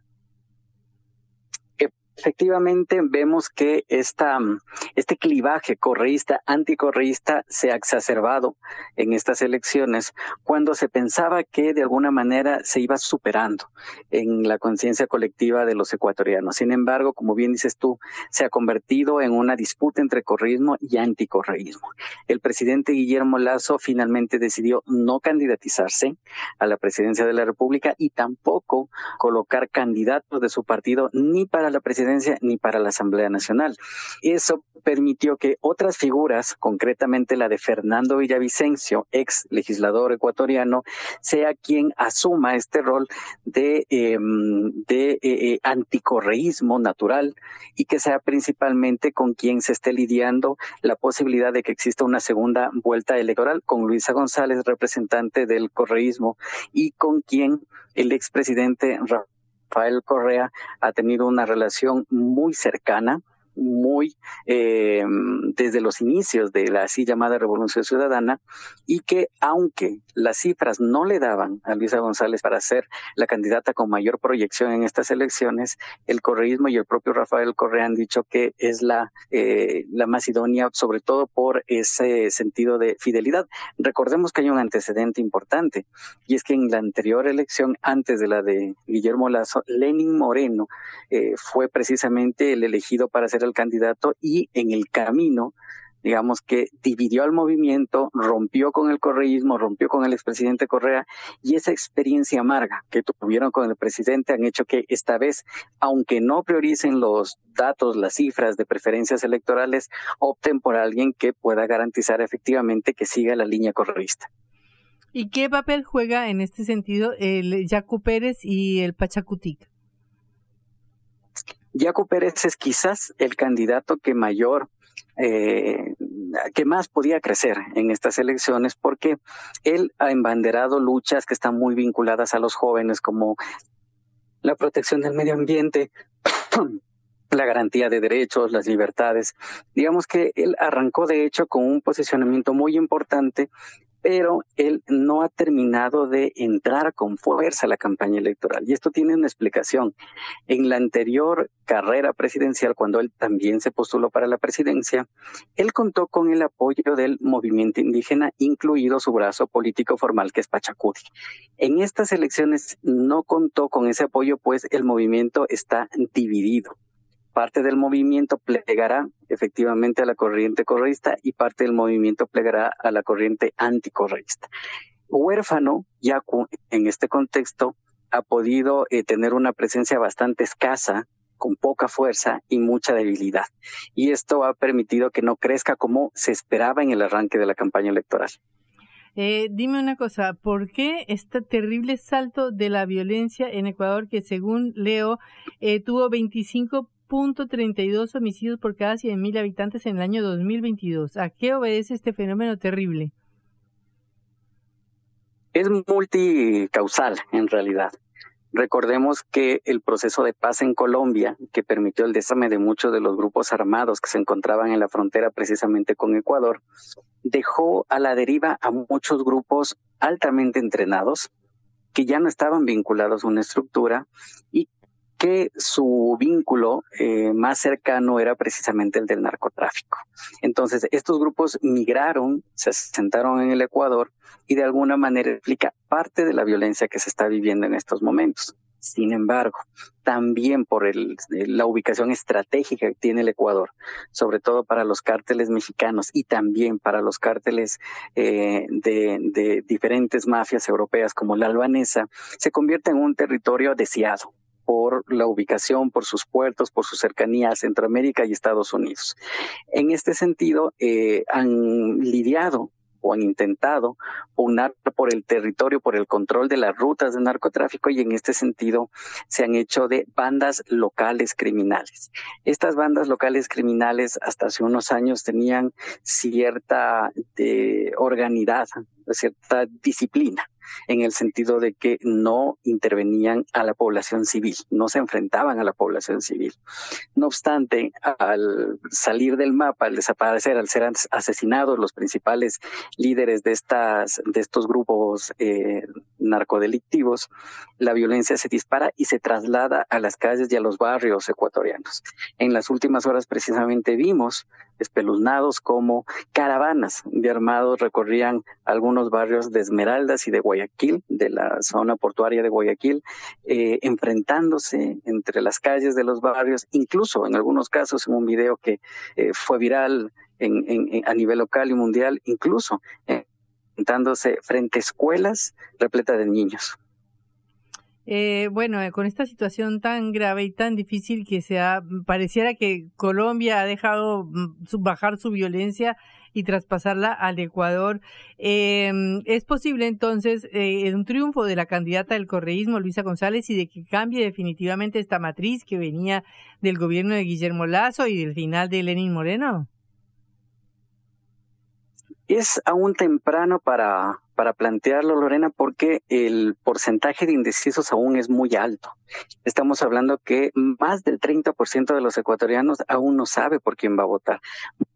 Efectivamente, vemos que esta, este clivaje correísta, anticorreísta, se ha exacerbado en estas elecciones cuando se pensaba que de alguna manera se iba superando en la conciencia colectiva de los ecuatorianos. Sin embargo, como bien dices tú, se ha convertido en una disputa entre correísmo y anticorreísmo. El presidente Guillermo Lazo finalmente decidió no candidatizarse a la presidencia de la República y tampoco colocar candidatos de su partido ni para la presidencia ni para la Asamblea Nacional. Eso permitió que otras figuras, concretamente la de Fernando Villavicencio, ex legislador ecuatoriano, sea quien asuma este rol de, em, eh, eh, anticorreísmo natural y que sea principalmente con quien se esté lidiando la posibilidad de que exista una segunda vuelta electoral con Luisa González, representante del correísmo, y con quien el expresidente Rafael Correa ha tenido una relación muy cercana muy eh, desde los inicios de la así llamada Revolución Ciudadana y que aunque las cifras no le daban a Luisa González para ser la candidata con mayor proyección en estas elecciones, el correísmo y el propio Rafael Correa han dicho que es la, eh, la más idónea, sobre todo por ese sentido de fidelidad. Recordemos que hay un antecedente importante y es que en la anterior elección, antes de la de Guillermo Lazo, Lenin Moreno eh, fue precisamente el elegido para ser el candidato y en el camino digamos que dividió al movimiento, rompió con el correísmo, rompió con el expresidente Correa y esa experiencia amarga que tuvieron con el presidente han hecho que esta vez, aunque no prioricen los datos, las cifras de preferencias electorales, opten por alguien que pueda garantizar efectivamente que siga la línea correísta. ¿Y qué papel juega en este sentido el Jaco Pérez y el Pachacutic? Jaco Pérez es quizás el candidato que mayor eh, que más podía crecer en estas elecciones porque él ha embanderado luchas que están muy vinculadas a los jóvenes como la protección del medio ambiente, la garantía de derechos, las libertades. Digamos que él arrancó de hecho con un posicionamiento muy importante pero él no ha terminado de entrar con fuerza a la campaña electoral. Y esto tiene una explicación. En la anterior carrera presidencial, cuando él también se postuló para la presidencia, él contó con el apoyo del movimiento indígena, incluido su brazo político formal, que es Pachacudi. En estas elecciones no contó con ese apoyo, pues el movimiento está dividido parte del movimiento plegará efectivamente a la corriente correísta y parte del movimiento plegará a la corriente anticorreísta. Huérfano, Yacu, en este contexto, ha podido eh, tener una presencia bastante escasa, con poca fuerza y mucha debilidad. Y esto ha permitido que no crezca como se esperaba en el arranque de la campaña electoral. Eh, dime una cosa, ¿por qué este terrible salto de la violencia en Ecuador que según leo eh, tuvo 25 .32 homicidios por cada 100.000 habitantes en el año 2022. ¿A qué obedece este fenómeno terrible? Es multicausal en realidad. Recordemos que el proceso de paz en Colombia, que permitió el desarme de muchos de los grupos armados que se encontraban en la frontera precisamente con Ecuador, dejó a la deriva a muchos grupos altamente entrenados, que ya no estaban vinculados a una estructura y que su vínculo eh, más cercano era precisamente el del narcotráfico. Entonces, estos grupos migraron, se asentaron en el Ecuador y de alguna manera explica parte de la violencia que se está viviendo en estos momentos. Sin embargo, también por el, la ubicación estratégica que tiene el Ecuador, sobre todo para los cárteles mexicanos y también para los cárteles eh, de, de diferentes mafias europeas como la albanesa, se convierte en un territorio deseado por la ubicación, por sus puertos, por su cercanía a Centroamérica y Estados Unidos. En este sentido, eh, han lidiado o han intentado pugnar por el territorio, por el control de las rutas de narcotráfico y en este sentido se han hecho de bandas locales criminales. Estas bandas locales criminales hasta hace unos años tenían cierta de, organidad, cierta disciplina en el sentido de que no intervenían a la población civil, no se enfrentaban a la población civil. No obstante, al salir del mapa, al desaparecer, al ser asesinados los principales líderes de, estas, de estos grupos eh, narcodelictivos, la violencia se dispara y se traslada a las calles y a los barrios ecuatorianos. En las últimas horas precisamente vimos espeluznados como caravanas de armados recorrían algunos barrios de Esmeraldas y de Guayaquil, de la zona portuaria de Guayaquil, eh, enfrentándose entre las calles de los barrios, incluso en algunos casos en un video que eh, fue viral a nivel local y mundial, incluso enfrentándose frente a escuelas repletas de niños. Eh, bueno, eh, con esta situación tan grave y tan difícil que se ha, pareciera que Colombia ha dejado mm, bajar su violencia y traspasarla al Ecuador. Eh, ¿Es posible entonces eh, un triunfo de la candidata del correísmo, Luisa González, y de que cambie definitivamente esta matriz que venía del gobierno de Guillermo Lazo y del final de Lenin Moreno? Es aún temprano para, para plantearlo, Lorena, porque el porcentaje de indecisos aún es muy alto. Estamos hablando que más del 30% de los ecuatorianos aún no sabe por quién va a votar.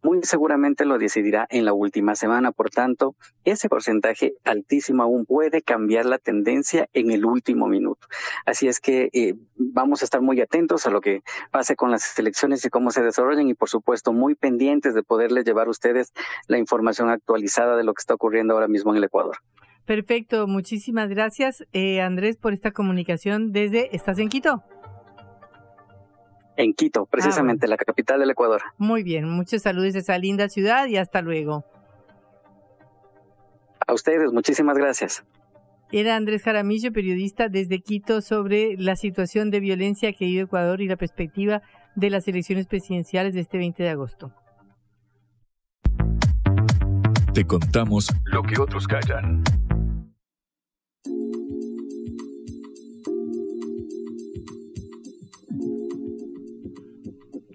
Muy seguramente lo decidirá en la última semana. Por tanto, ese porcentaje altísimo aún puede cambiar la tendencia en el último minuto. Así es que eh, vamos a estar muy atentos a lo que pase con las elecciones y cómo se desarrollen y, por supuesto, muy pendientes de poderles llevar a ustedes la información actualizada de lo que está ocurriendo ahora mismo en el Ecuador. Perfecto, muchísimas gracias eh, Andrés por esta comunicación desde, ¿estás en Quito? En Quito, precisamente, la capital del Ecuador. Muy bien, muchos saludos de esa linda ciudad y hasta luego. A ustedes, muchísimas gracias. Era Andrés Jaramillo, periodista desde Quito, sobre la situación de violencia que vive Ecuador y la perspectiva de las elecciones presidenciales de este 20 de agosto. Te contamos lo que otros callan.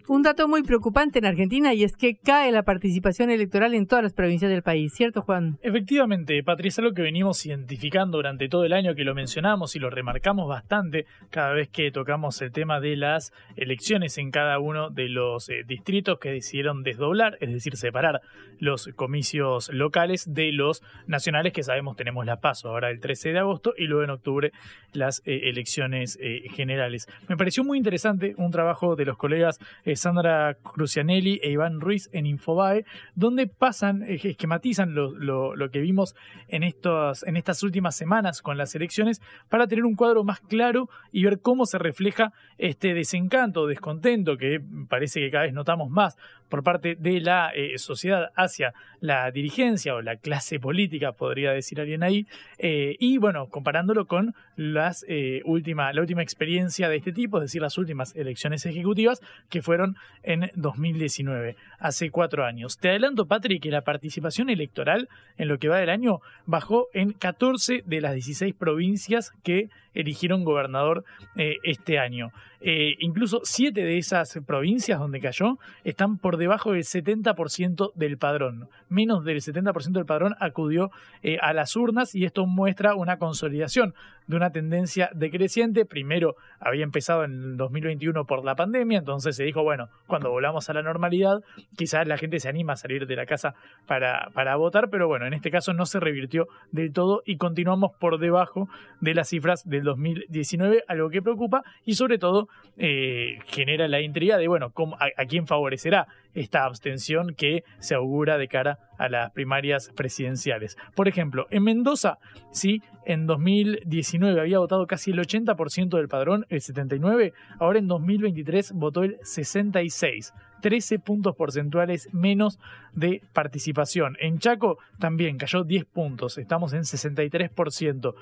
Un dato muy preocupante en Argentina y es que cae la participación electoral en todas las provincias del país, ¿cierto Juan? Efectivamente, Patricia, lo que venimos identificando durante todo el año, que lo mencionamos y lo remarcamos bastante cada vez que tocamos el tema de las elecciones en cada uno de los eh, distritos que decidieron desdoblar, es decir, separar los comicios locales de los nacionales que sabemos tenemos la paso ahora el 13 de agosto y luego en octubre las eh, elecciones eh, generales. Me pareció muy interesante un trabajo de los colegas Sandra Crucianelli e Iván Ruiz en Infobae, donde pasan, eh, esquematizan lo, que vimos en, en estas últimas semanas con las elecciones para tener un cuadro más claro y ver cómo se refleja este desencanto, descontento que parece que cada vez notamos más por parte de la eh, sociedad hacia la dirigencia o la clase política, podría decir alguien ahí, eh, y bueno, comparándolo con las, última, la última experiencia de este tipo, es decir, las últimas elecciones ejecutivas que fueron en 2019, hace cuatro años. Te adelanto, Patrick, que la participación electoral en lo que va del año bajó en 14 de las 16 provincias que eligieron gobernador eh, este año. Eh, incluso siete de esas provincias donde cayó están por debajo del 70% del padrón. Menos del 70% del padrón acudió eh, a las urnas y esto muestra una consolidación de una tendencia decreciente. Primero había empezado en 2021 por la pandemia, entonces se dijo, bueno, cuando volvamos a la normalidad, quizás la gente se anima a salir de la casa para, para votar, pero bueno, en este caso no se revirtió del todo y continuamos por debajo de las cifras del 2019, algo que preocupa y sobre todo eh, genera la intriga de, bueno, a, quién favorecerá esta abstención que se augura de cara a las primarias presidenciales. Por ejemplo, en Mendoza, sí, en 2019 había votado casi el 80% del padrón, el 79%, ahora en 2023 votó el 66%. 13 puntos porcentuales menos de participación. En Chaco también cayó 10 puntos, estamos en 63%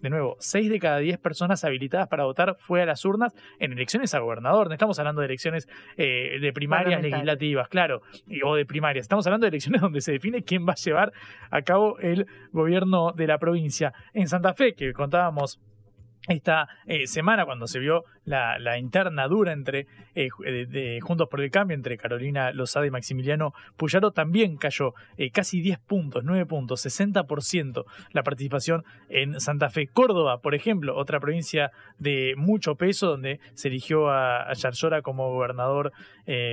de nuevo, 6 de cada 10 personas habilitadas para votar fue a las urnas en elecciones a gobernador. No estamos hablando de elecciones eh, de primarias legislativas, claro, o de primarias. Estamos hablando de elecciones donde se define quién va a llevar a cabo el gobierno de la provincia. En Santa Fe, que contábamos esta eh, semana cuando se vio la, la interna dura entre eh, de, Juntos por el Cambio, entre Carolina Lozada y Maximiliano Puyaro, también cayó eh, casi 10 puntos, 9 puntos, 60% la participación en Santa Fe. Córdoba, por ejemplo, otra provincia de mucho peso, donde se eligió a, a como gobernador,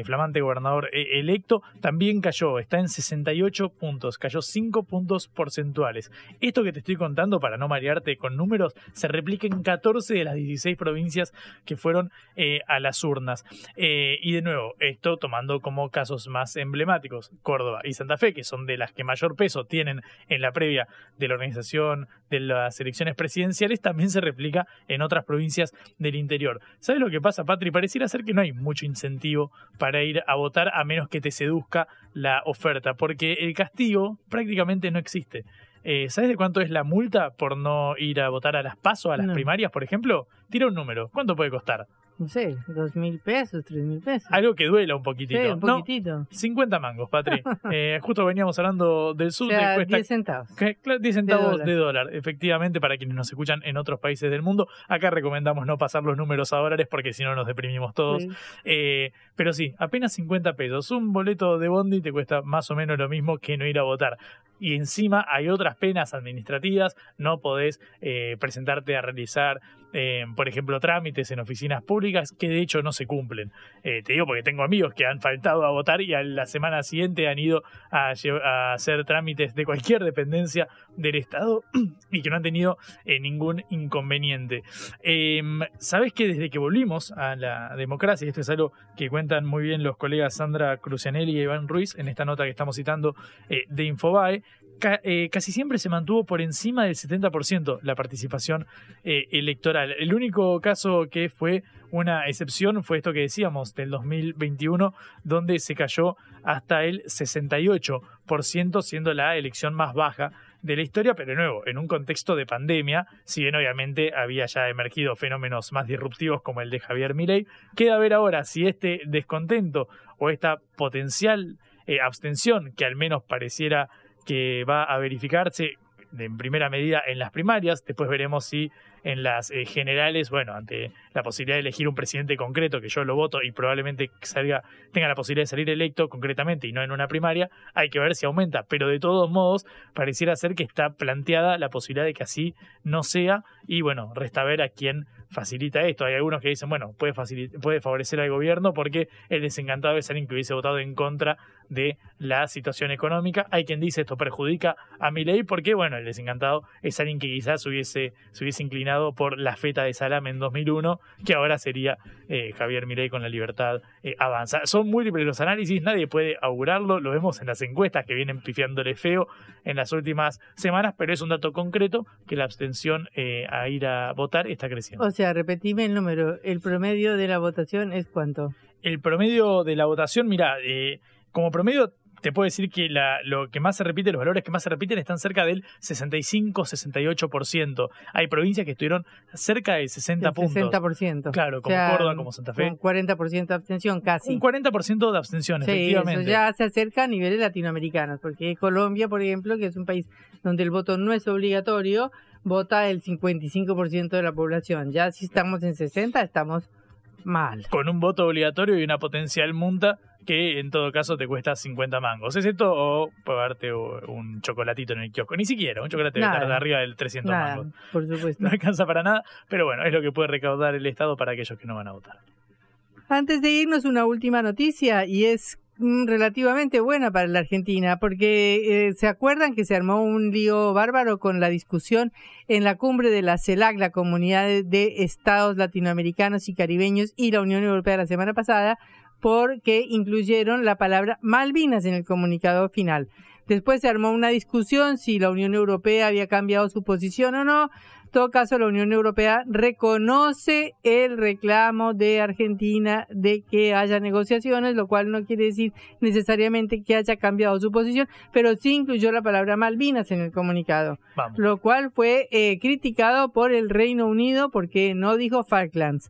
flamante gobernador electo, también cayó, está en 68 puntos, cayó 5 puntos porcentuales. Esto que te estoy contando, para no marearte con números, se replica en 14 de las 16 provincias que fueron eh, a las urnas. Eh, y de nuevo, esto tomando como casos más emblemáticos Córdoba y Santa Fe, que son de las que mayor peso tienen en la previa de la organización de las elecciones presidenciales, también se replica en otras provincias del interior. ¿Sabes lo que pasa, Patri? Pareciera ser que no hay mucho incentivo para ir a votar a menos que te seduzca la oferta, porque el castigo prácticamente no existe Eh, ¿Sabes de cuánto es la multa por no ir a votar a las PASO, a las No. primarias, por ejemplo? Tira un número. ¿Cuánto puede costar? No sé, dos mil pesos, tres mil pesos. Algo que duela un poquitito. Sí, un No, poquitito. 50 mangos, Patri. Eh, justo veníamos hablando del O sur. sea, cuesta 10 centavos. Que- claro, 10 centavos de dólar. efectivamente, para quienes nos escuchan en otros países del mundo. Acá recomendamos no pasar los números a dólares porque si no nos deprimimos todos. Sí. Eh, pero sí, apenas 50 pesos. Un boleto de Bondi te cuesta más o menos lo mismo que no ir a votar. Y encima hay otras penas administrativas. No podés eh, presentarte a realizar, por ejemplo, trámites en oficinas públicas que de hecho no se cumplen. Eh, te digo porque tengo amigos que han faltado a votar y a la semana siguiente han ido a, hacer trámites de cualquier dependencia del Estado y que no han tenido eh, ningún inconveniente. Eh, Sabes que desde que volvimos a la democracia, y esto es algo que cuentan muy bien los colegas Sandra Crucianelli y Iván Ruiz en esta nota que estamos citando eh, de Infobae, eh, casi siempre se mantuvo por encima del 70% la participación eh, electoral. El único caso que fue una excepción fue esto que decíamos del 2021, donde se cayó hasta el 68%, siendo la elección más baja de la historia, pero de nuevo, en un contexto de pandemia, si bien obviamente había ya emergido fenómenos más disruptivos como el de Javier Milei, queda ver ahora si este descontento o esta potencial eh, abstención que al menos pareciera que va a verificarse en primera medida en las primarias, después veremos si en las eh, generales, bueno, ante la posibilidad de elegir un presidente concreto, que yo lo voto y probablemente salga, tenga la posibilidad de salir electo concretamente y no en una primaria, hay que ver si aumenta, pero de todos modos pareciera ser que está planteada la posibilidad de que así no sea y bueno, resta ver a quién facilita esto. Hay algunos que dicen, bueno, puede, puede favorecer al gobierno porque el desencantado es alguien que hubiese votado en contra de la situación económica. Hay quien dice esto perjudica a mi ley porque, bueno, el desencantado es alguien que quizás hubiese, se hubiese inclinado por la feta de salame en 2001, que ahora sería eh, Javier Milei con la libertad eh, avanza. Son múltiples los análisis, nadie puede augurarlo, lo vemos en las encuestas que vienen pifiándole feo en las últimas semanas, pero es un dato concreto que la abstención eh, a ir a votar está creciendo. O sea, repetime el número. El promedio de la votación es cuánto. El promedio de la votación, mira, eh, como promedio te puedo decir que la, lo que más se repite, los valores que más se repiten están cerca del 65-68%. Hay provincias que estuvieron cerca del 60 El puntos. 60%. Claro, como O sea, Córdoba, como Santa Fe. Con 40% de abstención casi. Un 40% de abstención, Sí, efectivamente. eso ya se acerca a niveles latinoamericanos, porque Colombia, por ejemplo, que es un país donde el voto no es obligatorio, vota el 55% de la población. Ya si estamos en 60, estamos mal. Con un voto obligatorio y una potencial multa que en todo caso te cuesta 50 mangos. ¿Es esto o pagarte un chocolatito en el kiosco? Ni siquiera, un chocolate Nada. de arriba del 300 Nada, mangos. por supuesto. No alcanza para nada, pero bueno, es lo que puede recaudar el Estado para aquellos que no van a votar. Antes de irnos, una última noticia y es relativamente buena para la Argentina, porque eh, se acuerdan que se armó un lío bárbaro con la discusión en la cumbre de la CELAC, la Comunidad de Estados Latinoamericanos y Caribeños y la Unión Europea la semana pasada, porque incluyeron la palabra Malvinas en el comunicado final. Después se armó una discusión si la Unión Europea había cambiado su posición o no. En todo caso, la Unión Europea reconoce el reclamo de Argentina de que haya negociaciones, lo cual no quiere decir necesariamente que haya cambiado su posición, pero sí incluyó la palabra Malvinas en el comunicado, Vamos. lo cual fue eh, criticado por el Reino Unido porque no dijo Falklands.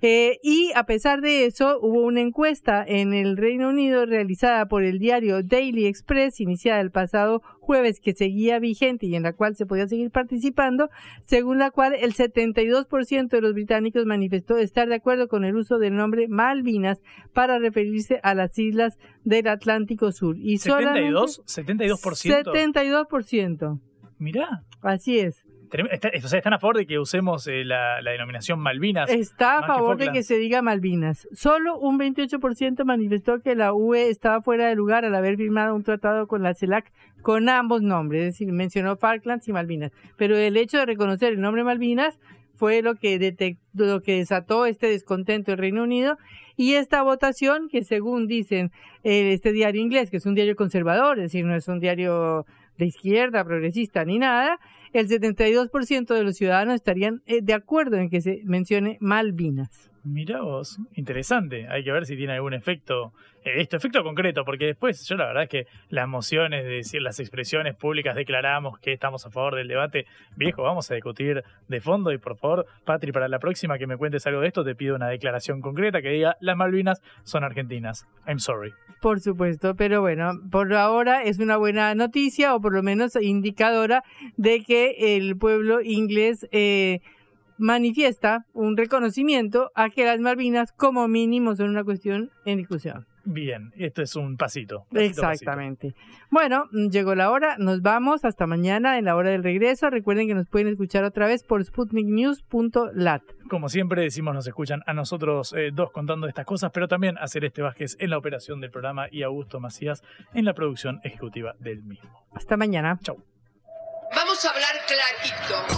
Eh, y a pesar de eso, hubo una encuesta en el Reino Unido realizada por el diario Daily Express, iniciada el pasado jueves, que seguía vigente y en la cual se podía seguir participando, según la cual el 72% de los británicos manifestó estar de acuerdo con el uso del nombre Malvinas para referirse a las islas del Atlántico Sur. Y solamente 72, 72%. 72%. Mirá. Así es. Está- o sea, están a favor de que usemos eh, la, la denominación Malvinas. Está a que favor de que se diga Malvinas. Solo un 28% manifestó que la UE estaba fuera de lugar al haber firmado un tratado con la CELAC con ambos nombres, es decir, mencionó Falklands y Malvinas. Pero el hecho de reconocer el nombre Malvinas fue lo que, detec- lo que desató este descontento del Reino Unido y esta votación que según dicen eh, este diario inglés, que es un diario conservador, es decir, no es un diario de izquierda, progresista ni nada, el 72% de los ciudadanos estarían eh, de acuerdo en que se mencione Malvinas. Mirá vos, interesante. Hay que ver si tiene algún efecto, eh, esto, efecto concreto, porque después yo la verdad es que las emociones, de decir las expresiones públicas, declaramos que estamos a favor del debate. Viejo, vamos a discutir de fondo y por favor, Patri, para la próxima que me cuentes algo de esto, te pido una declaración concreta que diga las Malvinas son argentinas. I'm sorry. Por supuesto, pero bueno, por ahora es una buena noticia o por lo menos indicadora de que el pueblo inglés... Eh, manifiesta un reconocimiento a que las Malvinas como mínimo son una cuestión en discusión. Bien, esto es un pasito. Exactamente. Bueno, llegó la hora, nos vamos hasta mañana en la hora del regreso. Recuerden que nos pueden escuchar otra vez por sputniknews.lat. Como siempre decimos, nos escuchan a nosotros eh, dos contando estas cosas, pero también a Celeste Vázquez en la operación del programa y Augusto Macías en la producción ejecutiva del mismo. Hasta mañana. Chau. Vamos a hablar clarito.